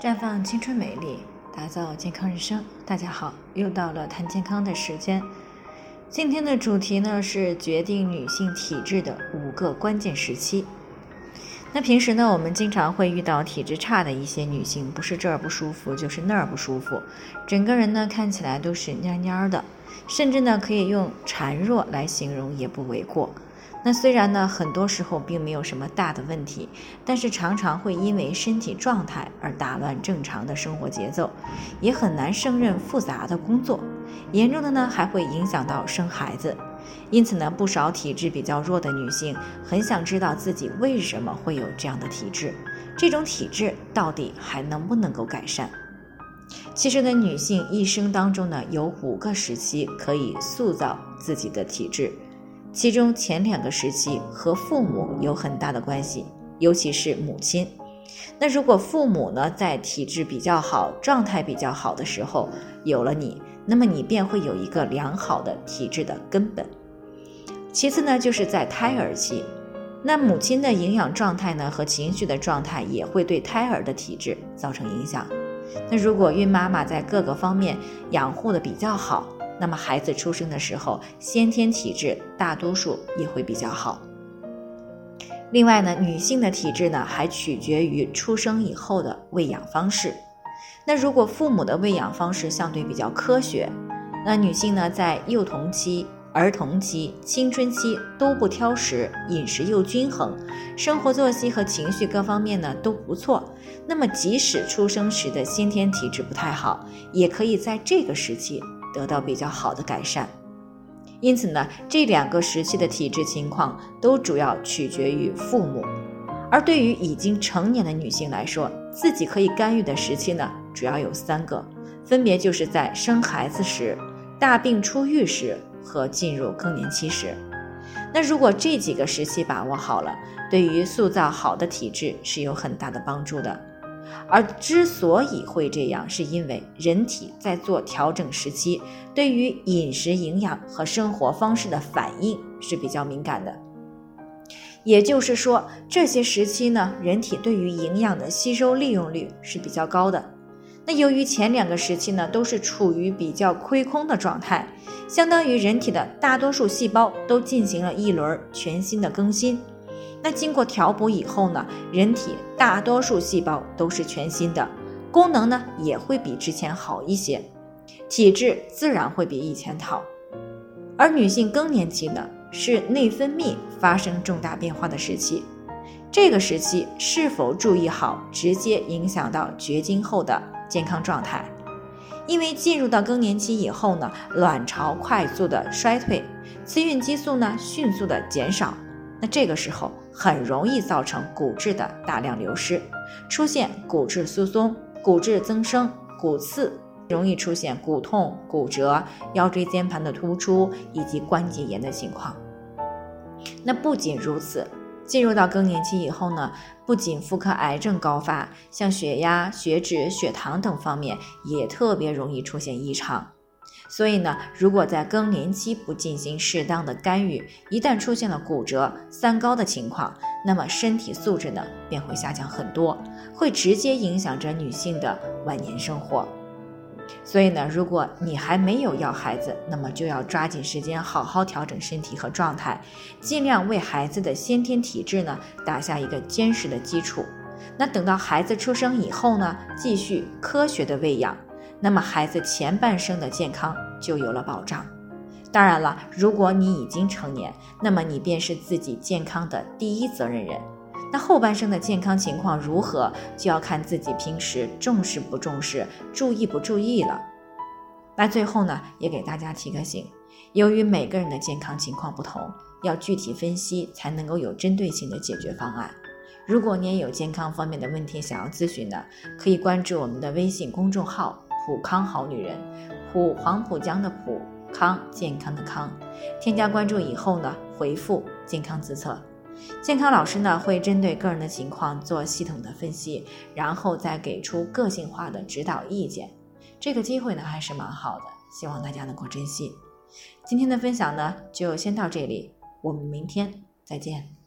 绽放青春美丽，打造健康人生。大家好，又到了谈健康的时间。今天的主题呢是决定女性体质的五个关键时期。那平时呢，我们经常会遇到体质差的一些女性，不是这儿不舒服，就是那儿不舒服，整个人呢看起来都是蔫蔫的，甚至呢可以用孱弱来形容也不为过。那虽然呢，很多时候并没有什么大的问题，但是常常会因为身体状态而打乱正常的生活节奏，也很难胜任复杂的工作，严重的呢还会影响到生孩子。因此呢，不少体质比较弱的女性很想知道自己为什么会有这样的体质，这种体质到底还能不能够改善？其实呢，女性一生当中呢，有五个时期可以塑造自己的体质。其中前两个时期和父母有很大的关系，尤其是母亲。那如果父母呢在体质比较好、状态比较好的时候有了你，那么你便会有一个良好的体质的根本。其次呢，就是在胎儿期，那母亲的营养状态呢和情绪的状态也会对胎儿的体质造成影响。那如果孕妈妈在各个方面养护的比较好，那么孩子出生的时候，先天体质大多数也会比较好。另外呢，女性的体质呢还取决于出生以后的喂养方式。那如果父母的喂养方式相对比较科学，那女性呢在幼童期、儿童期、青春期都不挑食，饮食又均衡，生活作息和情绪各方面呢都不错，那么即使出生时的先天体质不太好，也可以在这个时期。得到比较好的改善，因此呢，这两个时期的体质情况都主要取决于父母。而对于已经成年的女性来说，自己可以干预的时期呢，主要有三个，分别就是在生孩子时、大病初愈时和进入更年期时。那如果这几个时期把握好了，对于塑造好的体质是有很大的帮助的。而之所以会这样，是因为人体在做调整时期，对于饮食营养和生活方式的反应是比较敏感的。也就是说，这些时期呢，人体对于营养的吸收利用率是比较高的。那由于前两个时期呢，都是处于比较亏空的状态，相当于人体的大多数细胞都进行了一轮全新的更新。那经过调补以后呢，人体大多数细胞都是全新的，功能呢也会比之前好一些，体质自然会比以前好。而女性更年期呢，是内分泌发生重大变化的时期，这个时期是否注意好，直接影响到绝经后的健康状态。因为进入到更年期以后呢，卵巢快速的衰退，雌孕激素呢迅速的减少。那这个时候很容易造成骨质的大量流失，出现骨质疏松、骨质增生、骨刺，容易出现骨痛、骨折、腰椎间盘的突出以及关节炎的情况。那不仅如此，进入到更年期以后呢，不仅妇科癌症高发，像血压、血脂、血糖等方面也特别容易出现异常。所以呢，如果在更年期不进行适当的干预，一旦出现了骨折、三高的情况，那么身体素质呢便会下降很多，会直接影响着女性的晚年生活。所以呢，如果你还没有要孩子，那么就要抓紧时间好好调整身体和状态，尽量为孩子的先天体质呢打下一个坚实的基础。那等到孩子出生以后呢，继续科学的喂养。那么孩子前半生的健康就有了保障。当然了，如果你已经成年，那么你便是自己健康的第一责任人。那后半生的健康情况如何，就要看自己平时重视不重视、注意不注意了。那最后呢，也给大家提个醒：由于每个人的健康情况不同，要具体分析才能够有针对性的解决方案。如果你也有健康方面的问题想要咨询的，可以关注我们的微信公众号。普康好女人，普黄浦江的普康健康的康，添加关注以后呢，回复健康自测，健康老师呢会针对个人的情况做系统的分析，然后再给出个性化的指导意见。这个机会呢还是蛮好的，希望大家能够珍惜。今天的分享呢就先到这里，我们明天再见。